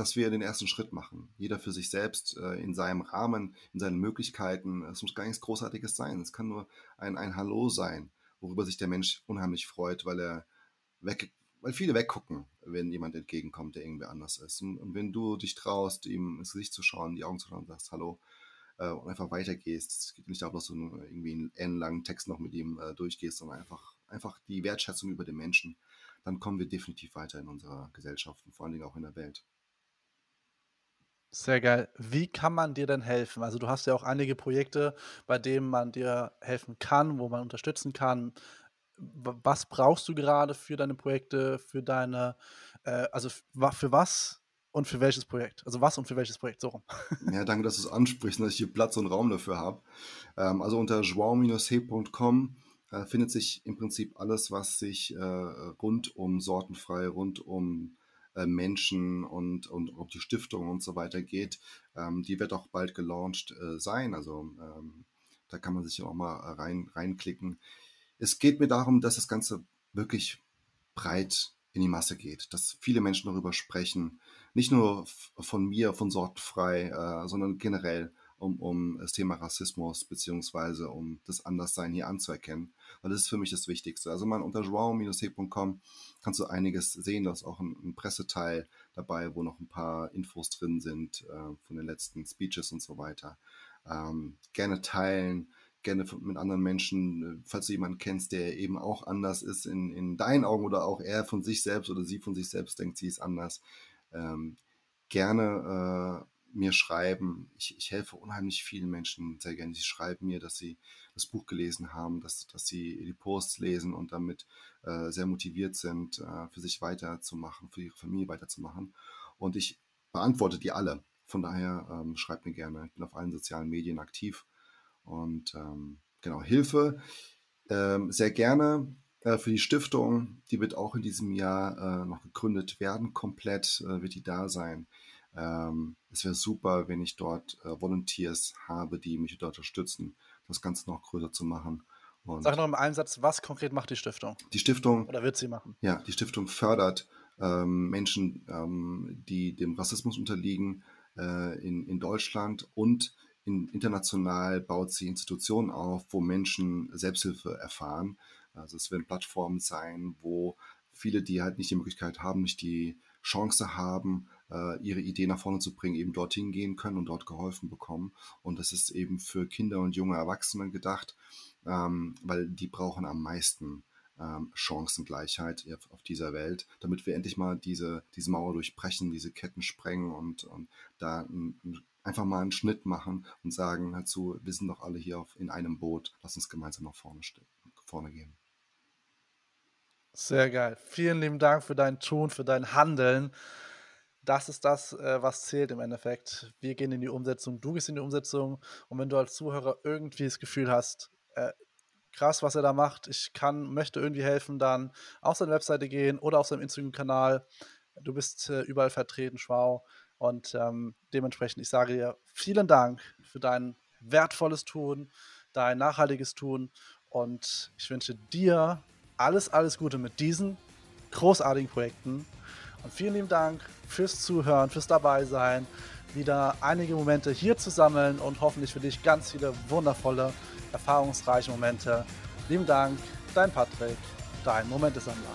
dass wir den ersten Schritt machen. Jeder für sich selbst äh, in seinem Rahmen, in seinen Möglichkeiten. Es muss gar nichts Großartiges sein. Es kann nur ein, ein Hallo sein, worüber sich der Mensch unheimlich freut, weil er weg, weil viele weggucken, wenn jemand entgegenkommt, der irgendwie anders ist. Und, und wenn du dich traust, ihm ins Gesicht zu schauen, die Augen zu schauen und sagst Hallo äh, und einfach weitergehst, es geht nicht darum, dass du irgendwie einen ellenlangen Text noch mit ihm äh, durchgehst, sondern einfach, einfach die Wertschätzung über den Menschen, dann kommen wir definitiv weiter in unserer Gesellschaft und vor allen Dingen auch in der Welt. Sehr geil. Wie kann man dir denn helfen? Also du hast ja auch einige Projekte, bei denen man dir helfen kann, wo man unterstützen kann. Was brauchst du gerade für deine Projekte, für deine, äh, also für was und für welches Projekt? Also was und für welches Projekt? So rum. Ja, danke, dass du es ansprichst, dass ich hier Platz und Raum dafür habe. Ähm, also unter joao-he.com äh, findet sich im Prinzip alles, was sich äh, rund um sortenfrei, rund um äh, Menschen und, und ob die Stiftung und so weiter geht. Ähm, die wird auch bald gelauncht äh, sein. Also ähm, da kann man sich auch mal rein, reinklicken. Es geht mir darum, dass das Ganze wirklich breit in die Masse geht, dass viele Menschen darüber sprechen. Nicht nur von mir, von sortenfrei, äh, sondern generell um, um das Thema Rassismus beziehungsweise um das Anderssein hier anzuerkennen. Weil das ist für mich das Wichtigste. Also man unter joao-he.com kannst du einiges sehen. Da ist auch ein, ein, Presseteil dabei, wo noch ein paar Infos drin sind äh, von den letzten Speeches und so weiter. Ähm, gerne teilen, gerne mit anderen Menschen, falls du jemanden kennst, der eben auch anders ist in, in deinen Augen oder auch er von sich selbst oder sie von sich selbst denkt, sie ist anders. Ähm, gerne äh, mir schreiben. Ich, ich helfe unheimlich vielen Menschen sehr gerne. Sie schreiben mir, dass sie das Buch gelesen haben, dass, dass sie die Posts lesen und damit äh, sehr motiviert sind, äh, für sich weiterzumachen, für ihre Familie weiterzumachen. Und ich beantworte die alle. Von daher ähm, schreibt mir gerne. Ich bin auf allen sozialen Medien aktiv Und ähm, genau, Hilfe ähm, sehr gerne äh, für die Stiftung. Die wird auch in diesem Jahr äh, noch gegründet werden. Komplett äh, wird die da sein. Ähm, es wäre super, wenn ich dort äh, Volunteers habe, die mich dort unterstützen, das Ganze noch größer zu machen. Und Sag noch im Einsatz, was konkret macht die Stiftung? Die Stiftung. Oder wird sie machen? Ja, die Stiftung fördert ähm, Menschen, ähm, die dem Rassismus unterliegen äh, in, in Deutschland und in, international baut sie Institutionen auf, wo Menschen Selbsthilfe erfahren. Also es werden Plattformen sein, wo viele, die halt nicht die Möglichkeit haben, nicht die Chance haben, ihre Idee nach vorne zu bringen, eben dorthin gehen können und dort geholfen bekommen. Und das ist eben für Kinder und junge Erwachsene gedacht, ähm, weil die brauchen am meisten ähm, Chancengleichheit auf dieser Welt, damit wir endlich mal diese, diese Mauer durchbrechen, diese Ketten sprengen und, und da ein, einfach mal einen Schnitt machen und sagen dazu, wir sind doch alle hier auf, in einem Boot, lass uns gemeinsam nach vorne, vorne gehen. Sehr geil. Vielen lieben Dank für dein Tun, für dein Handeln. Das ist das, äh, was zählt im Endeffekt. Wir gehen in die Umsetzung, du gehst in die Umsetzung. Und wenn du als Zuhörer irgendwie das Gefühl hast, äh, krass, was er da macht, ich kann, möchte irgendwie helfen, dann auf seine Webseite gehen oder auf seinem Instagram-Kanal. Du bist äh, überall vertreten, Schwau. Und ähm, dementsprechend, ich sage dir vielen Dank für dein wertvolles Tun, dein nachhaltiges Tun. Und ich wünsche dir alles, alles Gute mit diesen großartigen Projekten. Und vielen lieben Dank fürs Zuhören, fürs Dabeisein, wieder einige Momente hier zu sammeln und hoffentlich für dich ganz viele wundervolle, erfahrungsreiche Momente. Lieben Dank, dein Patrick, dein Momentesammler.